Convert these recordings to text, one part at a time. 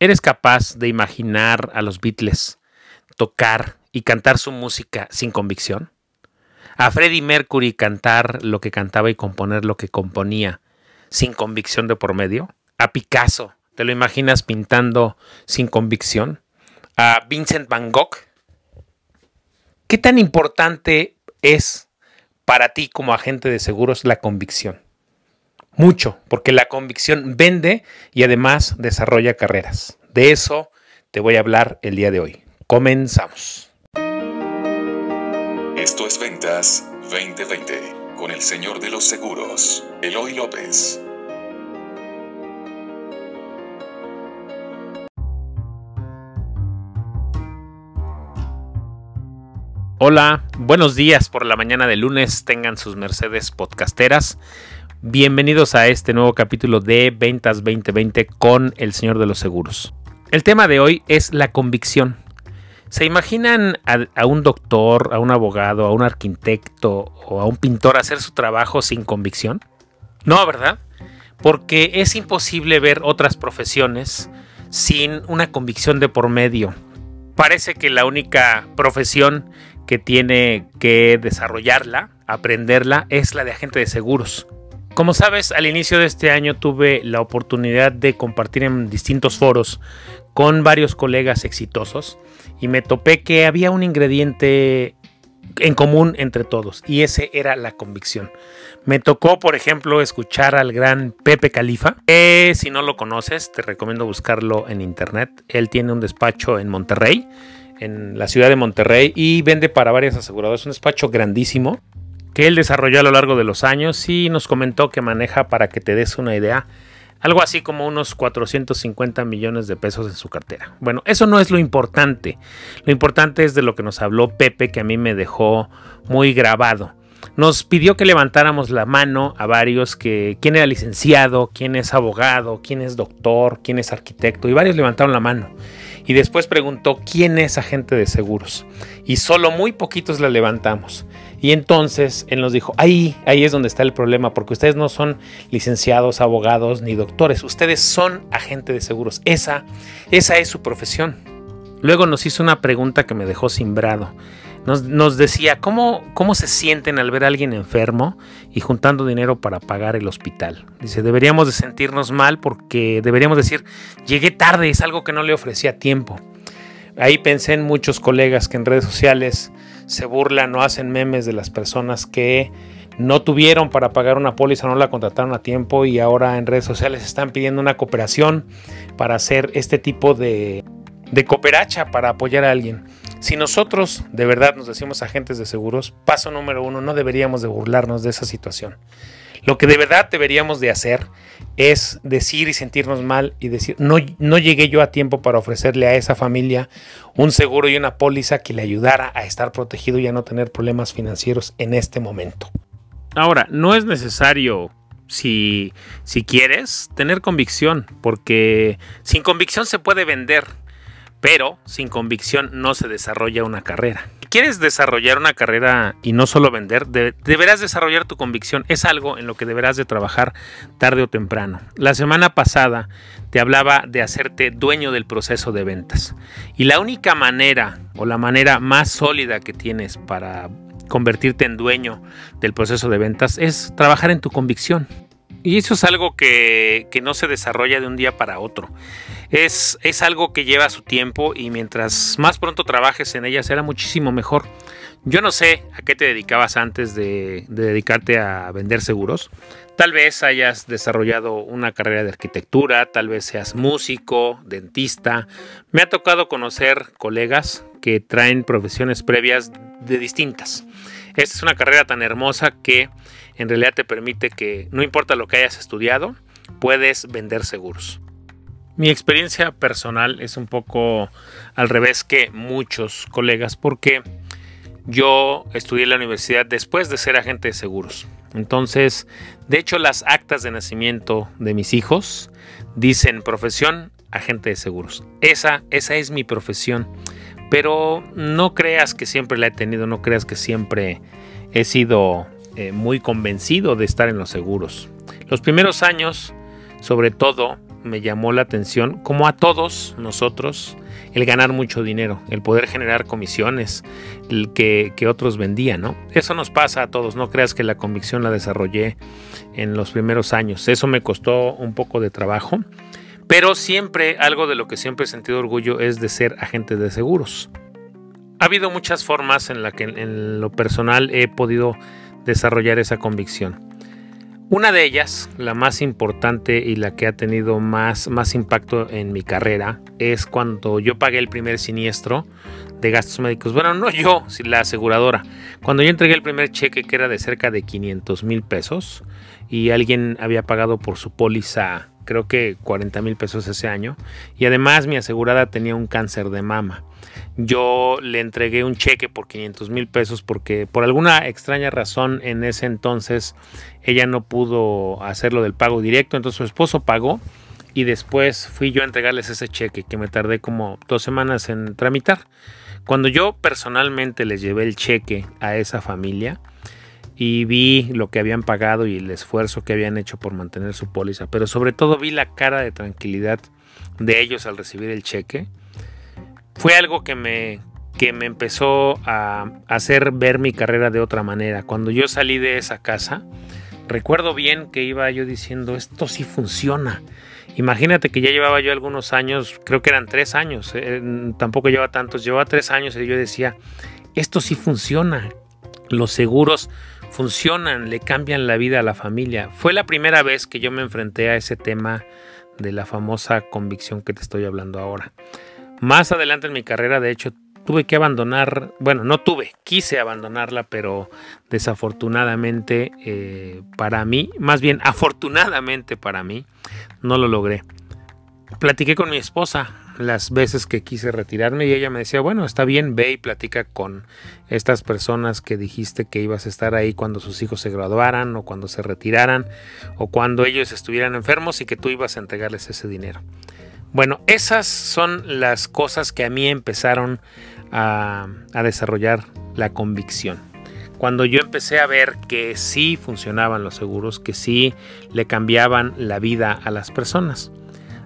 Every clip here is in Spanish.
¿Eres capaz de imaginar a los Beatles tocar y cantar su música sin convicción? ¿A Freddie Mercury cantar lo que cantaba y componer lo que componía sin convicción de por medio? ¿A Picasso te lo imaginas pintando sin convicción? ¿A Vincent Van Gogh? ¿Qué tan importante es para ti como agente de seguros la convicción? Mucho, porque la convicción vende y además desarrolla carreras. De eso te voy a hablar el día de hoy. Comenzamos. Esto es Ventas 2020 con el señor de los seguros, Eloy López. Hola, buenos días por la mañana de lunes. Tengan sus Mercedes podcasteras. Bienvenidos a este nuevo capítulo de Ventas 2020 con el Señor de los Seguros. El tema de hoy es la convicción. ¿Se imaginan a, un doctor, a un abogado, a un arquitecto o a un pintor hacer su trabajo sin convicción? No, ¿verdad? Porque es imposible ver otras profesiones sin una convicción de por medio. Parece que la única profesión que tiene que desarrollarla, aprenderla, es la de agente de seguros. Como sabes, al inicio de este año tuve la oportunidad de compartir en distintos foros con varios colegas exitosos y me topé que había un ingrediente en común entre todos y ese era la convicción. Me tocó, por ejemplo, escuchar al gran Pepe Califa. Que, si no lo conoces, te recomiendo buscarlo en internet. Él tiene un despacho en Monterrey, en la ciudad de Monterrey, y vende para varias aseguradoras. Es un despacho grandísimo que él desarrolló a lo largo de los años y nos comentó que maneja, para que te des una idea, algo así como unos 450 millones de pesos en su cartera. Bueno, eso no es lo importante. Lo importante es de lo que nos habló Pepe, que a mí me dejó muy grabado. Nos pidió que levantáramos la mano a varios que quién era licenciado, quién es abogado, quién es doctor, quién es arquitecto y varios levantaron la mano. Y después preguntó quién es agente de seguros y solo muy poquitos la levantamos. Y entonces él nos dijo, ahí, ahí es donde está el problema, porque ustedes no son licenciados, abogados ni doctores, ustedes son agentes de seguros. Esa, esa es su profesión. Luego nos hizo una pregunta que me dejó simbrado. Nos, nos, decía, ¿cómo, ¿cómo se sienten al ver a alguien enfermo y juntando dinero para pagar el hospital? Dice, deberíamos de sentirnos mal porque deberíamos decir, llegué tarde, es algo que no le ofrecía tiempo. Ahí pensé en muchos colegas que en redes sociales se burlan o hacen memes de las personas que no tuvieron para pagar una póliza, no la contrataron a tiempo y ahora en redes sociales están pidiendo una cooperación para hacer este tipo de, de cooperacha para apoyar a alguien. Si nosotros de verdad nos decimos agentes de seguros, paso número uno, no deberíamos de burlarnos de esa situación. Lo que de verdad deberíamos de hacer es decir y sentirnos mal y decir, no, no llegué yo a tiempo para ofrecerle a esa familia un seguro y una póliza que le ayudara a estar protegido y a no tener problemas financieros en este momento. Ahora, no es necesario si, si quieres tener convicción, porque sin convicción se puede vender, pero sin convicción no se desarrolla una carrera quieres desarrollar una carrera y no solo vender, deberás desarrollar tu convicción. Es algo en lo que deberás de trabajar tarde o temprano. La semana pasada te hablaba de hacerte dueño del proceso de ventas. Y la única manera o la manera más sólida que tienes para convertirte en dueño del proceso de ventas es trabajar en tu convicción. Y eso es algo que, que no se desarrolla de un día para otro es, es algo que lleva su tiempo y mientras más pronto trabajes en ella será muchísimo mejor. Yo no sé a qué te dedicabas antes de, dedicarte a vender seguros. Tal vez hayas desarrollado una carrera de arquitectura, tal vez seas músico, dentista. Me ha tocado conocer colegas que traen profesiones previas de distintas. Esta es una carrera tan hermosa que en realidad te permite que, no importa lo que hayas estudiado, puedes vender seguros. Mi experiencia personal es un poco al revés que muchos colegas porque yo estudié en la universidad después de ser agente de seguros. Entonces, de hecho, las actas de nacimiento de mis hijos dicen profesión agente de seguros. Esa, esa es mi profesión. Pero no creas que siempre la he tenido, no creas que siempre he sido eh, muy convencido de estar en los seguros. Los primeros años, sobre todo, me llamó la atención, como a todos nosotros, el ganar mucho dinero, el poder generar comisiones el que, que, otros vendían, ¿no? Eso nos pasa a todos, no creas que la convicción la desarrollé en los primeros años, eso me costó un poco de trabajo, pero siempre, algo de lo que siempre he sentido orgullo es de ser agente de seguros. Ha habido muchas formas en las que en lo personal he podido desarrollar esa convicción. Una de ellas, la más importante y la que ha tenido más, más impacto en mi carrera, es cuando yo pagué el primer siniestro de gastos médicos. Bueno, no yo, la aseguradora. Cuando yo entregué el primer cheque que era de cerca de 500 mil pesos y alguien había pagado por su póliza creo que 40 mil pesos ese año. Y además mi asegurada tenía un cáncer de mama. Yo le entregué un cheque por 500 mil pesos porque por alguna extraña razón en ese entonces ella no pudo hacerlo del pago directo, entonces su esposo pagó y después fui yo a entregarles ese cheque que me tardé como dos semanas en tramitar. Cuando yo personalmente les llevé el cheque a esa familia y vi lo que habían pagado y el esfuerzo que habían hecho por mantener su póliza, pero sobre todo vi la cara de tranquilidad de ellos al recibir el cheque, fue algo que me, que me empezó a hacer ver mi carrera de otra manera. Cuando yo salí de esa casa, recuerdo bien que iba yo diciendo, esto sí funciona. Imagínate que ya llevaba yo algunos años, creo que eran tres años, eh, tampoco llevaba tantos, llevaba tres años y yo decía, esto sí funciona. Los seguros funcionan, le cambian la vida a la familia. Fue la primera vez que yo me enfrenté a ese tema de la famosa convicción que te estoy hablando ahora. Más adelante en mi carrera, de hecho, tuve que abandonar, bueno, no tuve, quise abandonarla, pero desafortunadamente eh, para mí, más bien afortunadamente para mí, no lo logré. Platiqué con mi esposa las veces que quise retirarme y ella me decía, bueno, está bien, ve y platica con estas personas que dijiste que ibas a estar ahí cuando sus hijos se graduaran o cuando se retiraran o cuando ellos estuvieran enfermos y que tú ibas a entregarles ese dinero. Bueno, esas son las cosas que a mí empezaron a, desarrollar la convicción. Cuando yo empecé a ver que sí funcionaban los seguros, que sí le cambiaban la vida a las personas.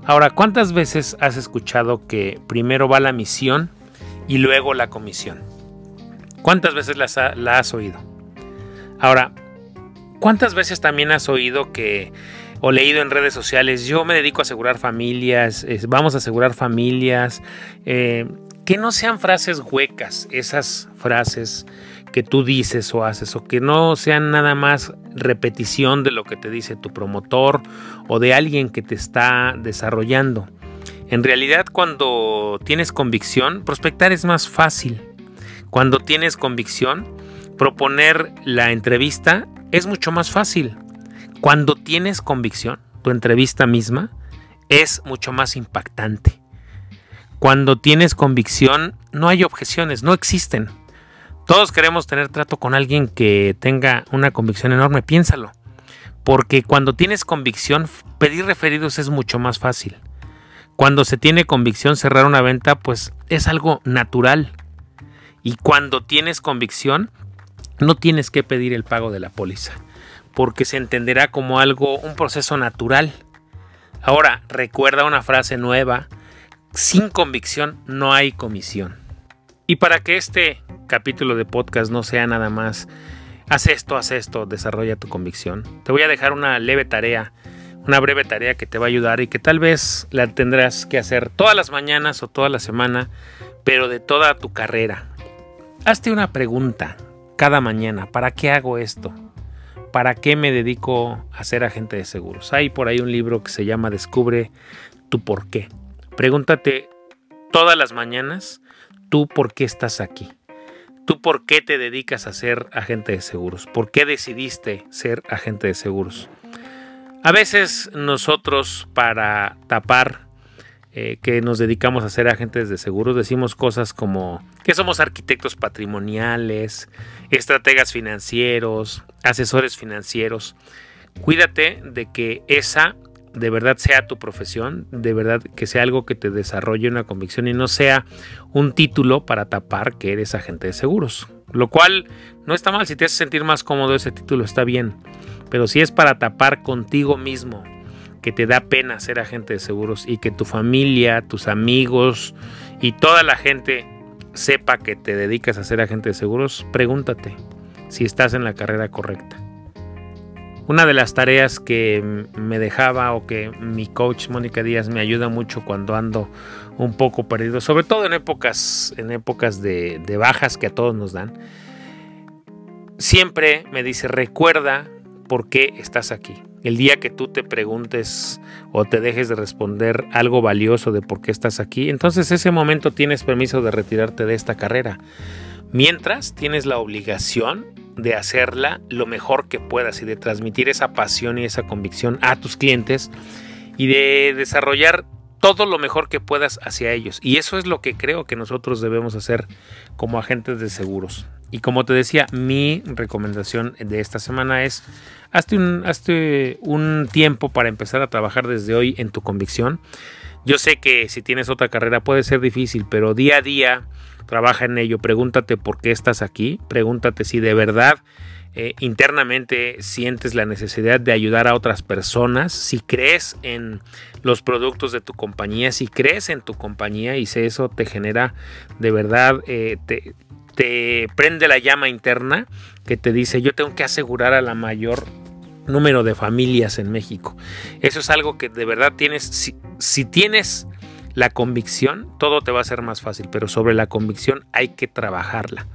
Ahora, ¿cuántas veces has escuchado que primero va la misión y luego la comisión? ¿Cuántas veces la has oído? Ahora, ¿cuántas veces también has oído que o leído en redes sociales, yo me dedico a asegurar familias, vamos a asegurar familias, eh, que no sean frases huecas, esas frases que tú dices o haces, o que no sean nada más repetición de lo que te dice tu promotor o de alguien que te está desarrollando. En realidad cuando tienes convicción, prospectar es más fácil. Cuando tienes convicción, proponer la entrevista es mucho más fácil. Cuando tienes convicción, tu entrevista misma es mucho más impactante. Cuando tienes convicción, no hay objeciones, no existen. Todos queremos tener trato con alguien que tenga una convicción enorme, piénsalo. Porque cuando tienes convicción, pedir referidos es mucho más fácil. Cuando se tiene convicción, cerrar una venta, pues es algo natural. Y cuando tienes convicción, no tienes que pedir el pago de la póliza porque se entenderá como algo, un proceso natural. Ahora, recuerda una frase nueva, sin convicción no hay comisión. Y para que este capítulo de podcast no sea nada más, haz esto, haz esto, desarrolla tu convicción, te voy a dejar una leve tarea, una breve tarea que te va a ayudar y que tal vez la tendrás que hacer todas las mañanas o toda la semana, pero de toda tu carrera. Hazte una pregunta cada mañana, ¿para qué hago esto? ¿Para qué me dedico a ser agente de seguros? Hay por ahí un libro que se llama Descubre tu por qué. Pregúntate todas las mañanas, tú por qué estás aquí. ¿Tú por qué te dedicas a ser agente de seguros? ¿Por qué decidiste ser agente de seguros? A veces nosotros para tapar eh, que nos dedicamos a ser agentes de seguros, decimos cosas como que somos arquitectos patrimoniales, estrategas financieros, asesores financieros. Cuídate de que esa de verdad sea tu profesión, de verdad que sea algo que te desarrolle una convicción y no sea un título para tapar que eres agente de seguros. Lo cual no está mal, si te hace sentir más cómodo ese título está bien, pero si es para tapar contigo mismo que te da pena ser agente de seguros y que tu familia, tus amigos y toda la gente sepa que te dedicas a ser agente de seguros, pregúntate si estás en la carrera correcta. Una de las tareas que me dejaba o que mi coach Mónica Díaz me ayuda mucho cuando ando un poco perdido, sobre todo en épocas, en épocas de, de bajas que a todos nos dan, siempre me dice, recuerda por qué estás aquí. El día que tú te preguntes o te dejes de responder algo valioso de por qué estás aquí, entonces ese momento tienes permiso de retirarte de esta carrera. Mientras tienes la obligación de hacerla lo mejor que puedas y de transmitir esa pasión y esa convicción a tus clientes y de desarrollar todo lo mejor que puedas hacia ellos. Y eso es lo que creo que nosotros debemos hacer como agentes de seguros. Y como te decía, mi recomendación de esta semana es, hazte un, hazte un tiempo para empezar a trabajar desde hoy en tu convicción. Yo sé que si tienes otra carrera puede ser difícil, pero día a día trabaja en ello. Pregúntate por qué estás aquí. Pregúntate si de verdad eh, internamente sientes la necesidad de ayudar a otras personas. Si crees en los productos de tu compañía, si crees en tu compañía y si eso te genera de verdad, eh, te, te prende la llama interna que te dice yo tengo que asegurar a la mayor número de familias en México. Eso es algo que de verdad tienes, si, si, tienes la convicción, todo te va a ser más fácil, pero sobre la convicción hay que trabajarla.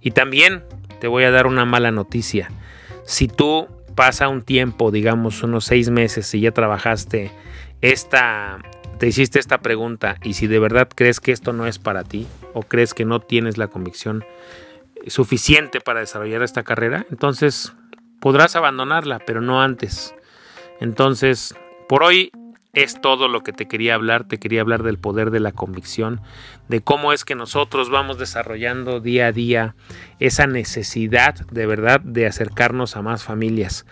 Y también te voy a dar una mala noticia. Si tú pasa un tiempo, digamos unos seis meses, y ya trabajaste esta, te hiciste esta pregunta y si de verdad crees que esto no es para ti o crees que no tienes la convicción suficiente para desarrollar esta carrera, entonces podrás abandonarla, pero no antes. Entonces, por hoy es todo lo que te quería hablar. Te quería hablar del poder de la convicción, de cómo es que nosotros vamos desarrollando día a día esa necesidad de verdad de acercarnos a más familias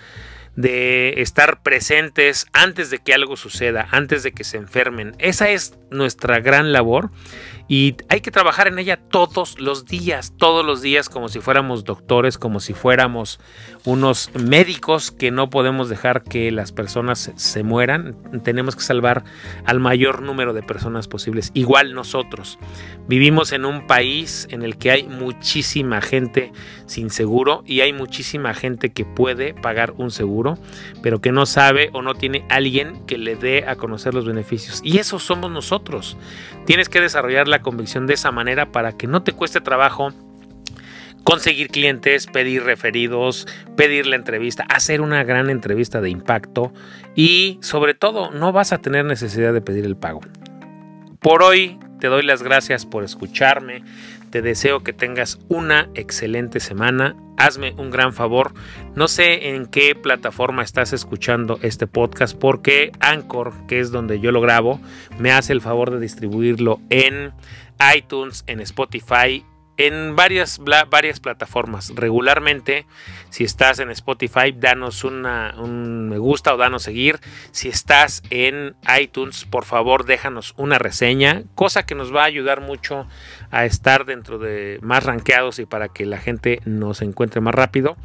de estar presentes antes de que algo suceda, antes de que se enfermen. Esa es nuestra gran labor y hay que trabajar en ella todos los días, todos los días como si fuéramos doctores, como si fuéramos unos médicos que no podemos dejar que las personas se mueran. Tenemos que salvar al mayor número de personas posibles. Igual nosotros vivimos en un país en el que hay muchísima gente sin seguro y hay muchísima gente que puede pagar un seguro, pero que no sabe o no tiene alguien que le dé a conocer los beneficios. Y eso somos nosotros. Tienes que desarrollar la convicción de esa manera para que no te cueste trabajo conseguir clientes, pedir referidos, pedir la entrevista, hacer una gran entrevista de impacto y sobre todo no vas a tener necesidad de pedir el pago. Por hoy te doy las gracias por escucharme. Te deseo que tengas una excelente semana. Hazme un gran favor. No sé en qué plataforma estás escuchando este podcast porque Anchor, que es donde yo lo grabo, me hace el favor de distribuirlo en iTunes, en Spotify en varias, varias plataformas. Regularmente, si estás en Spotify, danos una, un me gusta o danos seguir. Si estás en iTunes, por favor, déjanos una reseña, cosa que nos va a ayudar mucho a estar dentro de más rankeados y para que la gente nos encuentre más rápido.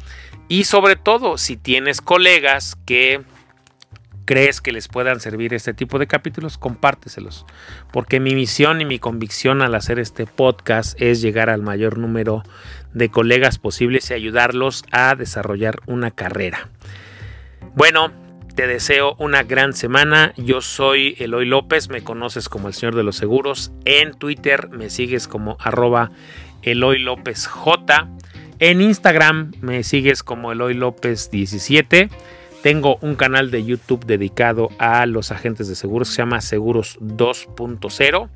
Y sobre todo, si tienes colegas que crees que les puedan servir este tipo de capítulos, compárteselos. Porque mi misión y mi convicción al hacer este podcast es llegar al mayor número de colegas posibles y ayudarlos a desarrollar una carrera. Bueno, te deseo una gran semana. Yo soy Eloy López, me conoces como el Señor de los Seguros. En Twitter me sigues como arroba Eloy López J. En Instagram me sigues como Eloy López 17. Tengo un canal de YouTube dedicado a los agentes de seguros, se llama Seguros 2.0.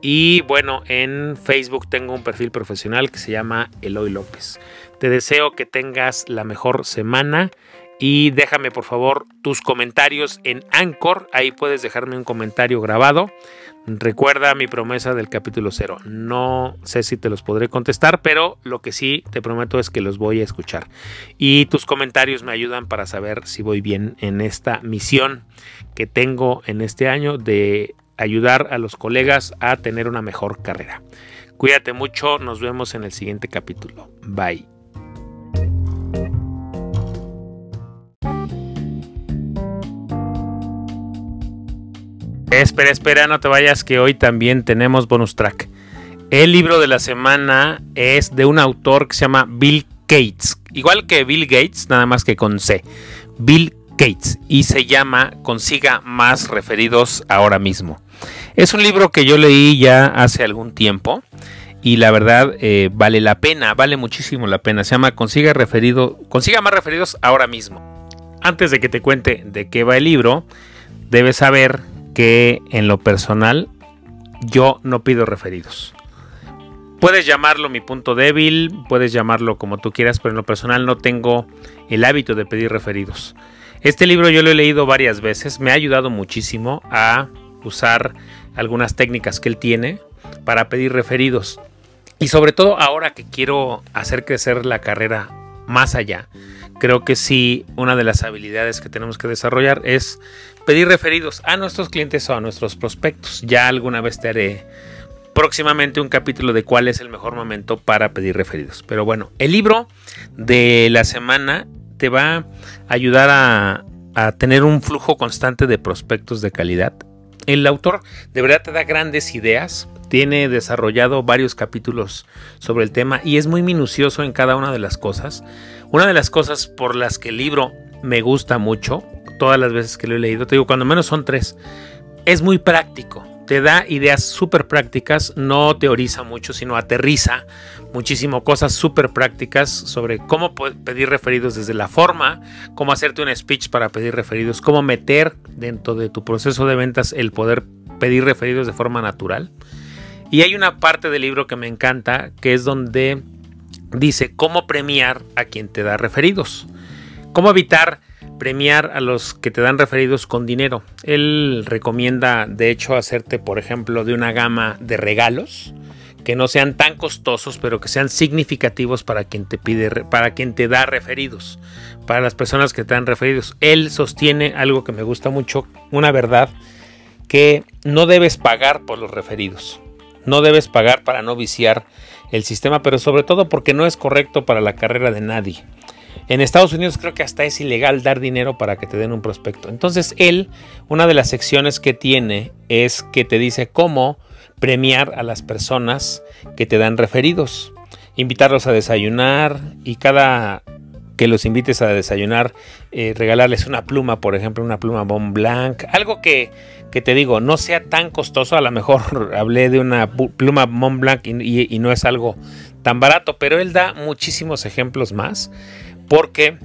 Y bueno, en Facebook tengo un perfil profesional que se llama Eloy López. Te deseo que tengas la mejor semana y déjame por favor tus comentarios en Anchor. Ahí puedes dejarme un comentario grabado. Recuerda mi promesa del capítulo 0. No sé si te los podré contestar, pero lo que sí te prometo es que los voy a escuchar. Y tus comentarios me ayudan para saber si voy bien en esta misión que tengo en este año de ayudar a los colegas a tener una mejor carrera. Cuídate mucho, nos vemos en el siguiente capítulo. Bye. Espera, espera, no te vayas que hoy también tenemos bonus track. El libro de la semana es de un autor que se llama Bill Gates. Igual que Bill Gates, nada más que con C. Bill Gates. Y se llama Consiga más referidos ahora mismo. Es un libro que yo leí ya hace algún tiempo. Y la verdad eh, vale la pena, vale muchísimo la pena. Se llama Consiga, referido, Consiga más referidos ahora mismo. Antes de que te cuente de qué va el libro, debes saber que en lo personal yo no pido referidos. Puedes llamarlo mi punto débil, puedes llamarlo como tú quieras, pero en lo personal no tengo el hábito de pedir referidos. Este libro yo lo he leído varias veces, me ha ayudado muchísimo a usar algunas técnicas que él tiene para pedir referidos. Y sobre todo ahora que quiero hacer crecer la carrera más allá, creo que sí, una de las habilidades que tenemos que desarrollar es pedir referidos a nuestros clientes o a nuestros prospectos. Ya alguna vez te haré próximamente un capítulo de cuál es el mejor momento para pedir referidos. Pero bueno, el libro de la semana te va a ayudar a, tener un flujo constante de prospectos de calidad. El autor de verdad te da grandes ideas, tiene desarrollado varios capítulos sobre el tema y es muy minucioso en cada una de las cosas. Una de las cosas por las que el libro me gusta mucho, todas las veces que lo he leído, te digo, cuando menos son tres, es muy práctico te da ideas súper prácticas, no teoriza mucho, sino aterriza muchísimo cosas súper prácticas sobre cómo pedir referidos desde la forma, cómo hacerte un speech para pedir referidos, cómo meter dentro de tu proceso de ventas el poder pedir referidos de forma natural. Y hay una parte del libro que me encanta, que es donde dice cómo premiar a quien te da referidos, cómo evitar premiar a los que te dan referidos con dinero. Él recomienda, de hecho, hacerte, por ejemplo, de una gama de regalos que no sean tan costosos, pero que sean significativos para quien te pide, para quien te da referidos, para las personas que te dan referidos. Él sostiene algo que me gusta mucho, una verdad que no debes pagar por los referidos. No debes pagar para no viciar el sistema, pero sobre todo porque no es correcto para la carrera de nadie. En Estados Unidos creo que hasta es ilegal dar dinero para que te den un prospecto. Entonces él, una de las secciones que tiene es que te dice cómo premiar a las personas que te dan referidos. Invitarlos a desayunar y cada que los invites a desayunar, eh, regalarles una pluma, por ejemplo, una pluma Bon Blanc, algo que, que, te digo, no sea tan costoso, a lo mejor hablé de una pluma Mont Blanc y, y no es algo tan barato, pero él da muchísimos ejemplos más porque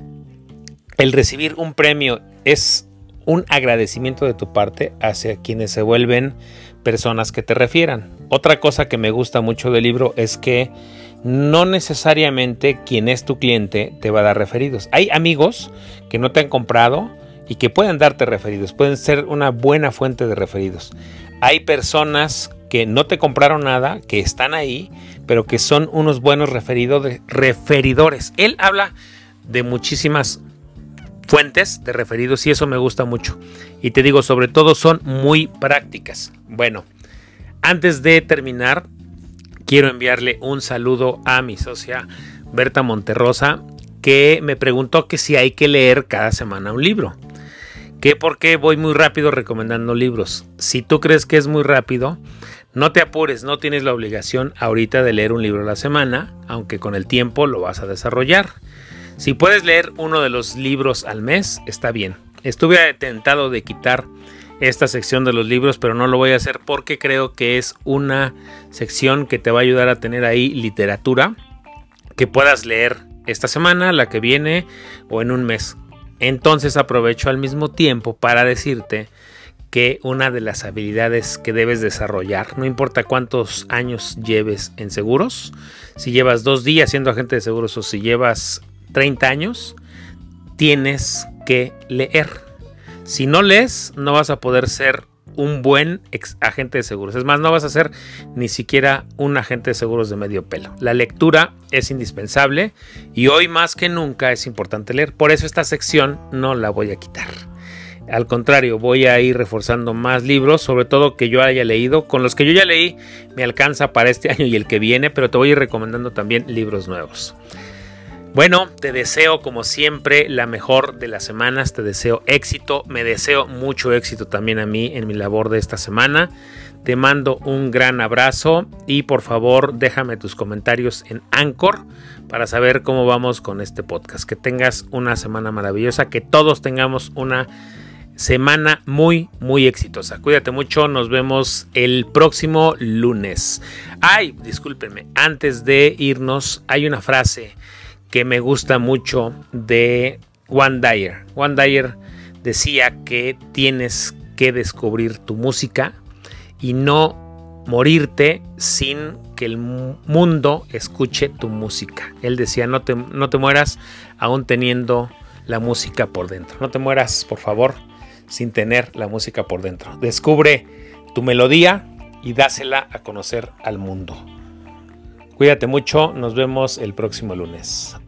el recibir un premio es un agradecimiento de tu parte hacia quienes se vuelven personas que te refieran. Otra cosa que me gusta mucho del libro es que no necesariamente quien es tu cliente te va a dar referidos. Hay amigos que no te han comprado y que pueden darte referidos, pueden ser una buena fuente de referidos. Hay personas que no te compraron nada, que están ahí, pero que son unos buenos referidores. Él habla de muchísimas fuentes de referidos y eso me gusta mucho. Y te digo, sobre todo son muy prácticas. Bueno, antes de terminar, quiero enviarle un saludo a mi socia Berta Monterrosa, que me preguntó que si hay que leer cada semana un libro. Que porque voy muy rápido recomendando libros. Si tú crees que es muy rápido, no te apures, no tienes la obligación ahorita de leer un libro a la semana, aunque con el tiempo lo vas a desarrollar. Si puedes leer uno de los libros al mes, está bien. Estuve tentado de quitar esta sección de los libros, pero no lo voy a hacer porque creo que es una sección que te va a ayudar a tener ahí literatura que puedas leer esta semana, la que viene o en un mes. Entonces aprovecho al mismo tiempo para decirte que una de las habilidades que debes desarrollar, no importa cuántos años lleves en seguros, si llevas dos días siendo agente de seguros o si llevas 30 años, tienes que leer. Si no lees, no vas a poder ser un buen agente de seguros. Es más, no vas a ser ni siquiera un agente de seguros de medio pelo. La lectura es indispensable y hoy más que nunca es importante leer. Por eso esta sección no la voy a quitar. Al contrario, voy a ir reforzando más libros, sobre todo que yo haya leído. Con los que yo ya leí me alcanza para este año y el que viene, pero te voy a ir recomendando también libros nuevos. Bueno, te deseo como siempre la mejor de las semanas, te deseo éxito, me deseo mucho éxito también a mí en mi labor de esta semana. Te mando un gran abrazo y por favor déjame tus comentarios en Anchor para saber cómo vamos con este podcast. Que tengas una semana maravillosa, que todos tengamos una semana muy, muy exitosa. Cuídate mucho, nos vemos el próximo lunes. Ay, discúlpenme, antes de irnos hay una frase que me gusta mucho de One Dyer. One Dyer decía que tienes que descubrir tu música y no morirte sin que el mundo escuche tu música. Él decía, no te, no te mueras aún teniendo la música por dentro. No te mueras, por favor, sin tener la música por dentro. Descubre tu melodía y dásela a conocer al mundo. Cuídate mucho, nos vemos el próximo lunes.